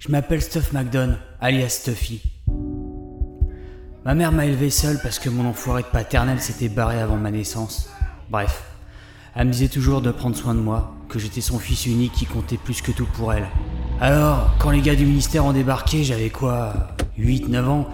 Je m'appelle Stuff McDon, alias Stuffy. Ma mère m'a élevé seul parce que mon enfoiré de paternel s'était barré avant ma naissance. Bref, elle me disait toujours de prendre soin de moi, que j'étais son fils unique qui comptait plus que tout pour elle. Alors, quand les gars du ministère ont débarqué, j'avais quoi 8-9 ans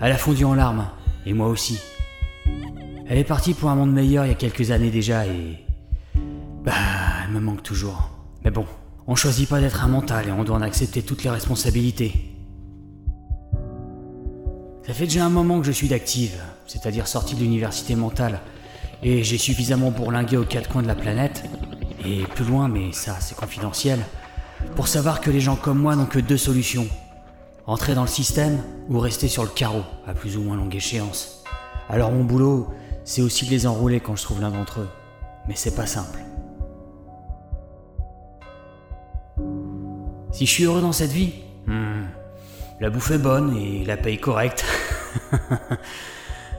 Elle a fondu en larmes, et moi aussi. Elle est partie pour un monde meilleur il y a quelques années déjà et... Bah, elle me manque toujours. Mais bon, on choisit pas d'être un mental et on doit en accepter toutes les responsabilités. Ça fait déjà un moment que je suis d'active, c'est-à-dire sorti de l'université mentale, et j'ai suffisamment bourlingué aux quatre coins de la planète, et plus loin, mais ça c'est confidentiel, pour savoir que les gens comme moi n'ont que deux solutions. Entrer dans le système ou rester sur le carreau, à plus ou moins longue échéance. Alors mon boulot, c'est aussi de les enrouler quand je trouve l'un d'entre eux. Mais c'est pas simple. Si je suis heureux dans cette vie hmm, La bouffe est bonne et la paye correcte.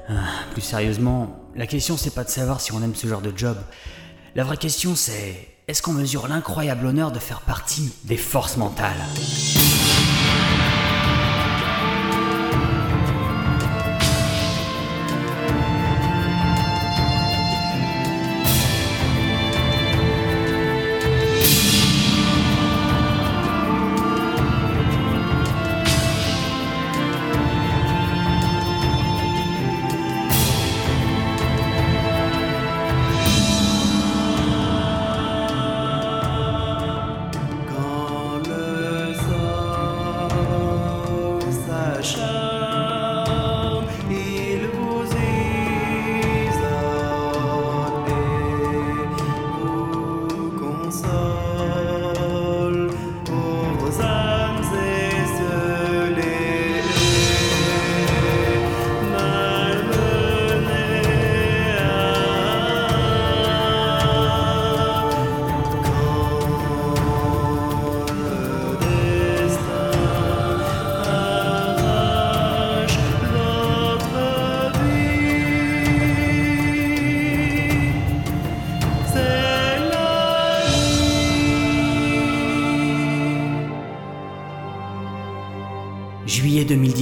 Ah, plus sérieusement, la question c'est pas de savoir si on aime ce genre de job. La vraie question c'est est-ce qu'on mesure l'incroyable honneur de faire partie des forces mentales?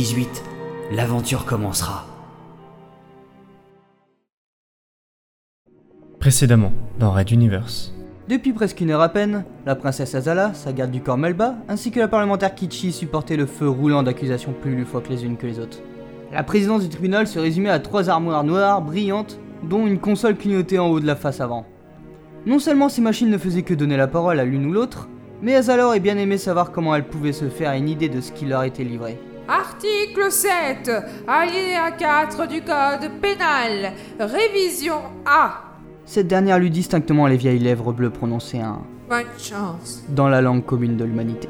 2018, l'aventure commencera. Précédemment, dans Red Universe. Depuis presque une heure à peine, la princesse Azala, sa garde du corps Melba, ainsi que la parlementaire Kichi supportaient le feu roulant d'accusations plus loufoques les unes que les autres. La présidence du tribunal se résumait à trois armoires noires, brillantes, dont une console clignotée en haut de la face avant. Non seulement ces machines ne faisaient que donner la parole à l'une ou l'autre, mais Azala aurait bien aimé savoir comment elles pouvaient se faire une idée de ce qui leur était livré. Article 7, alinéa 4 du Code pénal, révision A. Cette dernière lut distinctement les vieilles lèvres bleues prononcer un Bonne chance. dans la langue commune de l'humanité.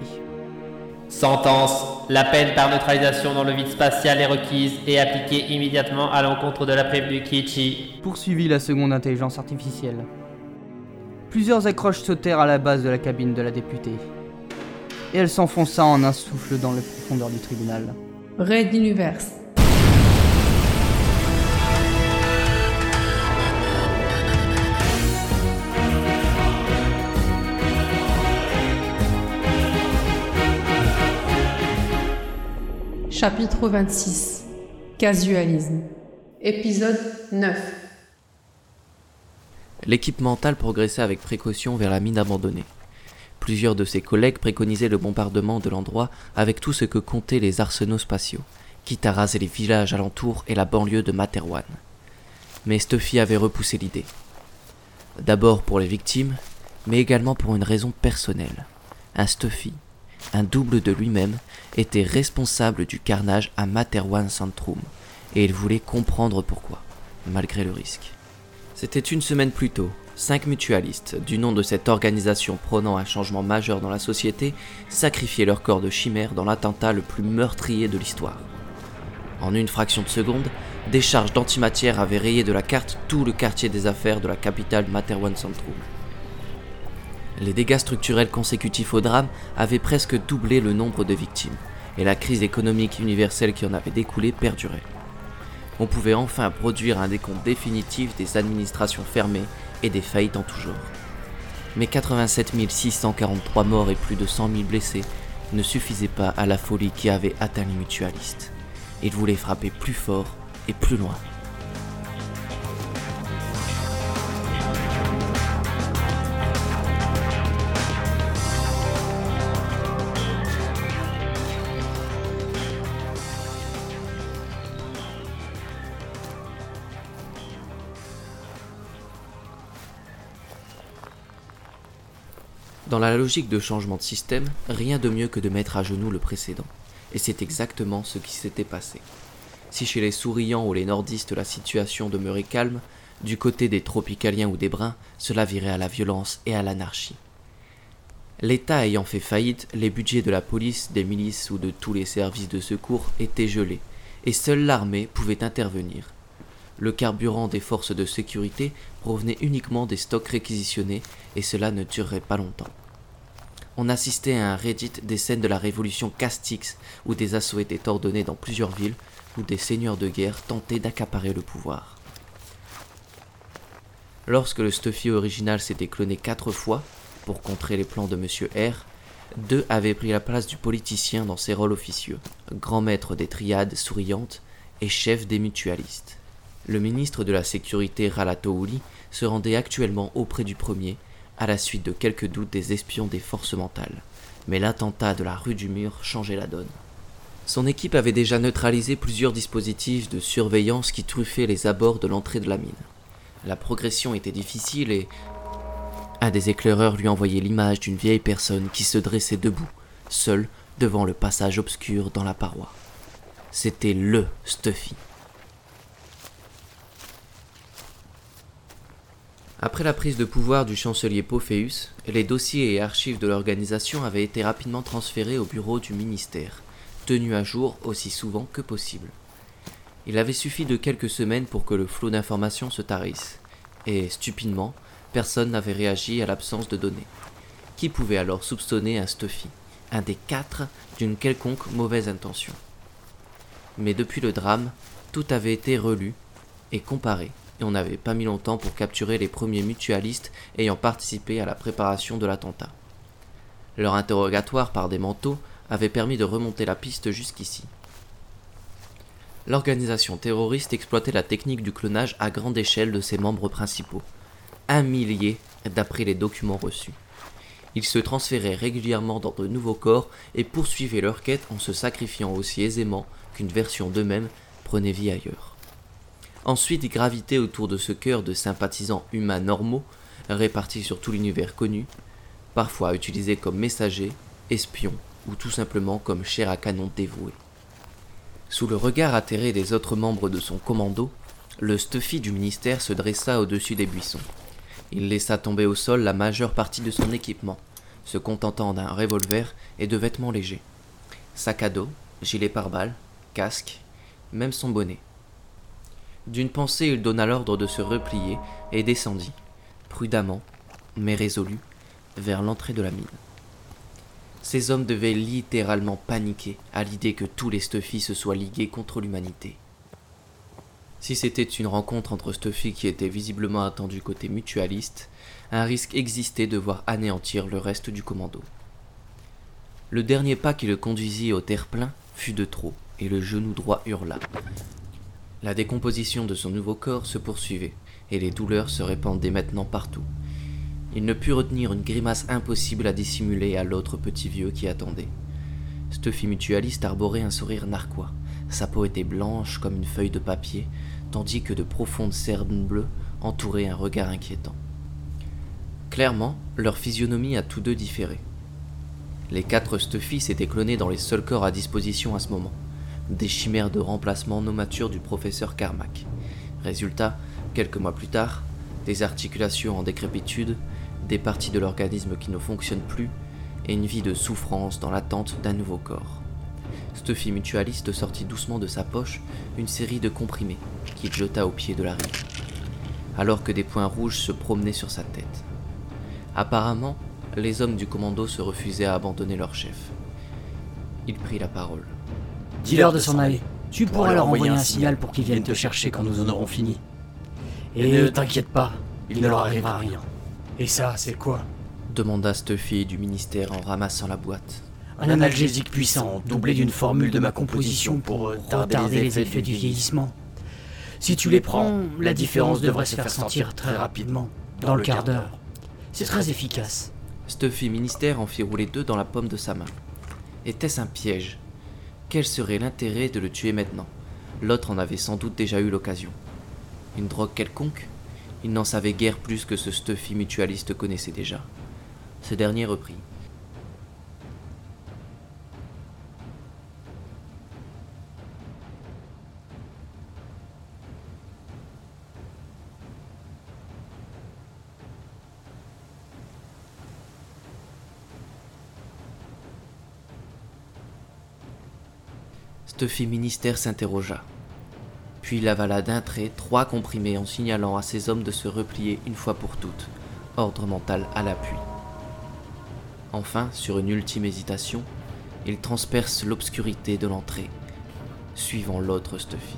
Sentence. La peine par neutralisation dans le vide spatial est requise et appliquée immédiatement à l'encontre de la prévenue Kichi. poursuivit la seconde intelligence artificielle. Plusieurs accroches sautèrent à la base de la cabine de la députée. Et elle s'enfonça en un souffle dans les profondeurs du tribunal. Red Universe. Chapitre 26 Casualisme Épisode 9 L'équipe mentale progressait avec précaution vers la mine abandonnée. Plusieurs de ses collègues préconisaient le bombardement de l'endroit avec tout ce que comptaient les arsenaux spatiaux, quitte à raser les villages alentours et la banlieue de Materwan. Mais Stuffy avait repoussé l'idée. D'abord pour les victimes, mais également pour une raison personnelle. Un Stuffy, un double de lui-même, était responsable du carnage à Materwan Centrum, et il voulait comprendre pourquoi, malgré le risque. C'était une semaine plus tôt. Cinq mutualistes, du nom de cette organisation prônant un changement majeur dans la société, sacrifiaient leur corps de chimère dans l'attentat le plus meurtrier de l'histoire. En une fraction de seconde, des charges d'antimatière avaient rayé de la carte tout le quartier des affaires de la capitale Materwan Centrum. Les dégâts structurels consécutifs au drame avaient presque doublé le nombre de victimes, et la crise économique universelle qui en avait découlé perdurait on pouvait enfin produire un décompte définitif des administrations fermées et des faillites en tout genre. Mais 87 643 morts et plus de 100 000 blessés ne suffisait pas à la folie qui avait atteint les mutualistes. Il voulait frapper plus fort et plus loin. Dans la logique de changement de système, rien de mieux que de mettre à genoux le précédent. Et c'est exactement ce qui s'était passé. Si chez les souriants ou les nordistes la situation demeurait calme, du côté des tropicaliens ou des bruns, cela virait à la violence et à l'anarchie. L'État ayant fait faillite, les budgets de la police, des milices ou de tous les services de secours étaient gelés, et seule l'armée pouvait intervenir. Le carburant des forces de sécurité provenait uniquement des stocks réquisitionnés, et cela ne durerait pas longtemps. On assistait à un Reddit des scènes de la révolution Castix, où des assauts étaient ordonnés dans plusieurs villes, où des seigneurs de guerre tentaient d'accaparer le pouvoir. Lorsque le Stuffy original s'était cloné quatre fois, pour contrer les plans de Monsieur R, deux avaient pris la place du politicien dans ses rôles officieux, grand maître des triades souriantes et chef des mutualistes. Le ministre de la Sécurité Ralatouli se rendait actuellement auprès du premier, à la suite de quelques doutes des espions des forces mentales. Mais l'attentat de la rue du Mur changeait la donne. Son équipe avait déjà neutralisé plusieurs dispositifs de surveillance qui truffaient les abords de l'entrée de la mine. La progression était difficile et un des éclaireurs lui envoyait l'image d'une vieille personne qui se dressait debout, seule devant le passage obscur dans la paroi. C'était LE Stuffy. Après la prise de pouvoir du chancelier Pophéus, les dossiers et archives de l'organisation avaient été rapidement transférés au bureau du ministère, tenu à jour aussi souvent que possible. Il avait suffi de quelques semaines pour que le flot d'informations se tarisse, et stupidement, personne n'avait réagi à l'absence de données. Qui pouvait alors soupçonner un Stuffy, un des quatre, d'une quelconque mauvaise intention? Mais depuis le drame, tout avait été relu et comparé, et on n'avait pas mis longtemps pour capturer les premiers mutualistes ayant participé à la préparation de l'attentat. Leur interrogatoire par des manteaux avait permis de remonter la piste jusqu'ici. L'organisation terroriste exploitait la technique du clonage à grande échelle de ses membres principaux. Un millier d'après les documents reçus. Ils se transféraient régulièrement dans de nouveaux corps et poursuivaient leur quête en se sacrifiant aussi aisément qu'une version d'eux-mêmes prenait vie ailleurs. Ensuite, gravitaient autour de ce cœur de sympathisants humains normaux, répartis sur tout l'univers connu, parfois utilisés comme messagers, espions ou tout simplement comme chair à canon dévoués. Sous le regard atterré des autres membres de son commando, le Stuffy du ministère se dressa au-dessus des buissons. Il laissa tomber au sol la majeure partie de son équipement, se contentant d'un revolver et de vêtements légers. Sac à dos, gilet pare-balles, casque, même son bonnet. D'une pensée, il donna l'ordre de se replier et descendit, prudemment, mais résolu, vers l'entrée de la mine. Ces hommes devaient littéralement paniquer à l'idée que tous les Stuffy se soient ligués contre l'humanité. Si c'était une rencontre entre Stuffy qui était visiblement attendu côté mutualiste, un risque existait de voir anéantir le reste du commando. Le dernier pas qui le conduisit au terre-plein fut de trop, et le genou droit hurla. La décomposition de son nouveau corps se poursuivait, et les douleurs se répandaient maintenant partout. Il ne put retenir une grimace impossible à dissimuler à l'autre petit vieux qui attendait. Stuffy mutualiste arborait un sourire narquois. Sa peau était blanche comme une feuille de papier, tandis que de profondes cernes bleues entouraient un regard inquiétant. Clairement, leur physionomie a tous deux différé. Les quatre Stuffy s'étaient clonés dans les seuls corps à disposition à ce moment, des chimères de remplacement non matures du professeur Carmack. Résultat, quelques mois plus tard, des articulations en décrépitude, des parties de l'organisme qui ne fonctionnent plus, et une vie de souffrance dans l'attente d'un nouveau corps. Stuffy mutualiste sortit doucement de sa poche une série de comprimés qu'il jeta au pied de la rive, alors que des points rouges se promenaient sur sa tête. Apparemment, les hommes du commando se refusaient à abandonner leur chef. Il prit la parole. Dis-leur de s'en aller. Tu pourras leur envoyer un signal pour qu'ils viennent te chercher quand nous en aurons fini. Et ne t'inquiète pas, il ne leur arrivera rien. Et ça, c'est quoi? Demanda Stuffy du ministère en ramassant la boîte. Un analgésique puissant, doublé d'une formule de ma composition pour euh, retarder les effets du vieillissement. Si tu les prends, la différence devrait se faire sentir très rapidement, dans le quart d'heure. C'est très efficace. Stuffy Ministère en fit rouler deux dans la paume de sa main. Était-ce un piège? Quel serait l'intérêt de le tuer maintenant? L'autre en avait sans doute déjà eu l'occasion. Une drogue quelconque? Il n'en savait guère plus que ce Stuffy mutualiste connaissait déjà. Ce dernier reprit. Stuffy Ministère s'interrogea. Puis il avala d'un trait trois comprimés en signalant à ses hommes de se replier une fois pour toutes, ordre mental à l'appui. Enfin, sur une ultime hésitation, il transperce l'obscurité de l'entrée, suivant l'autre Stuffy.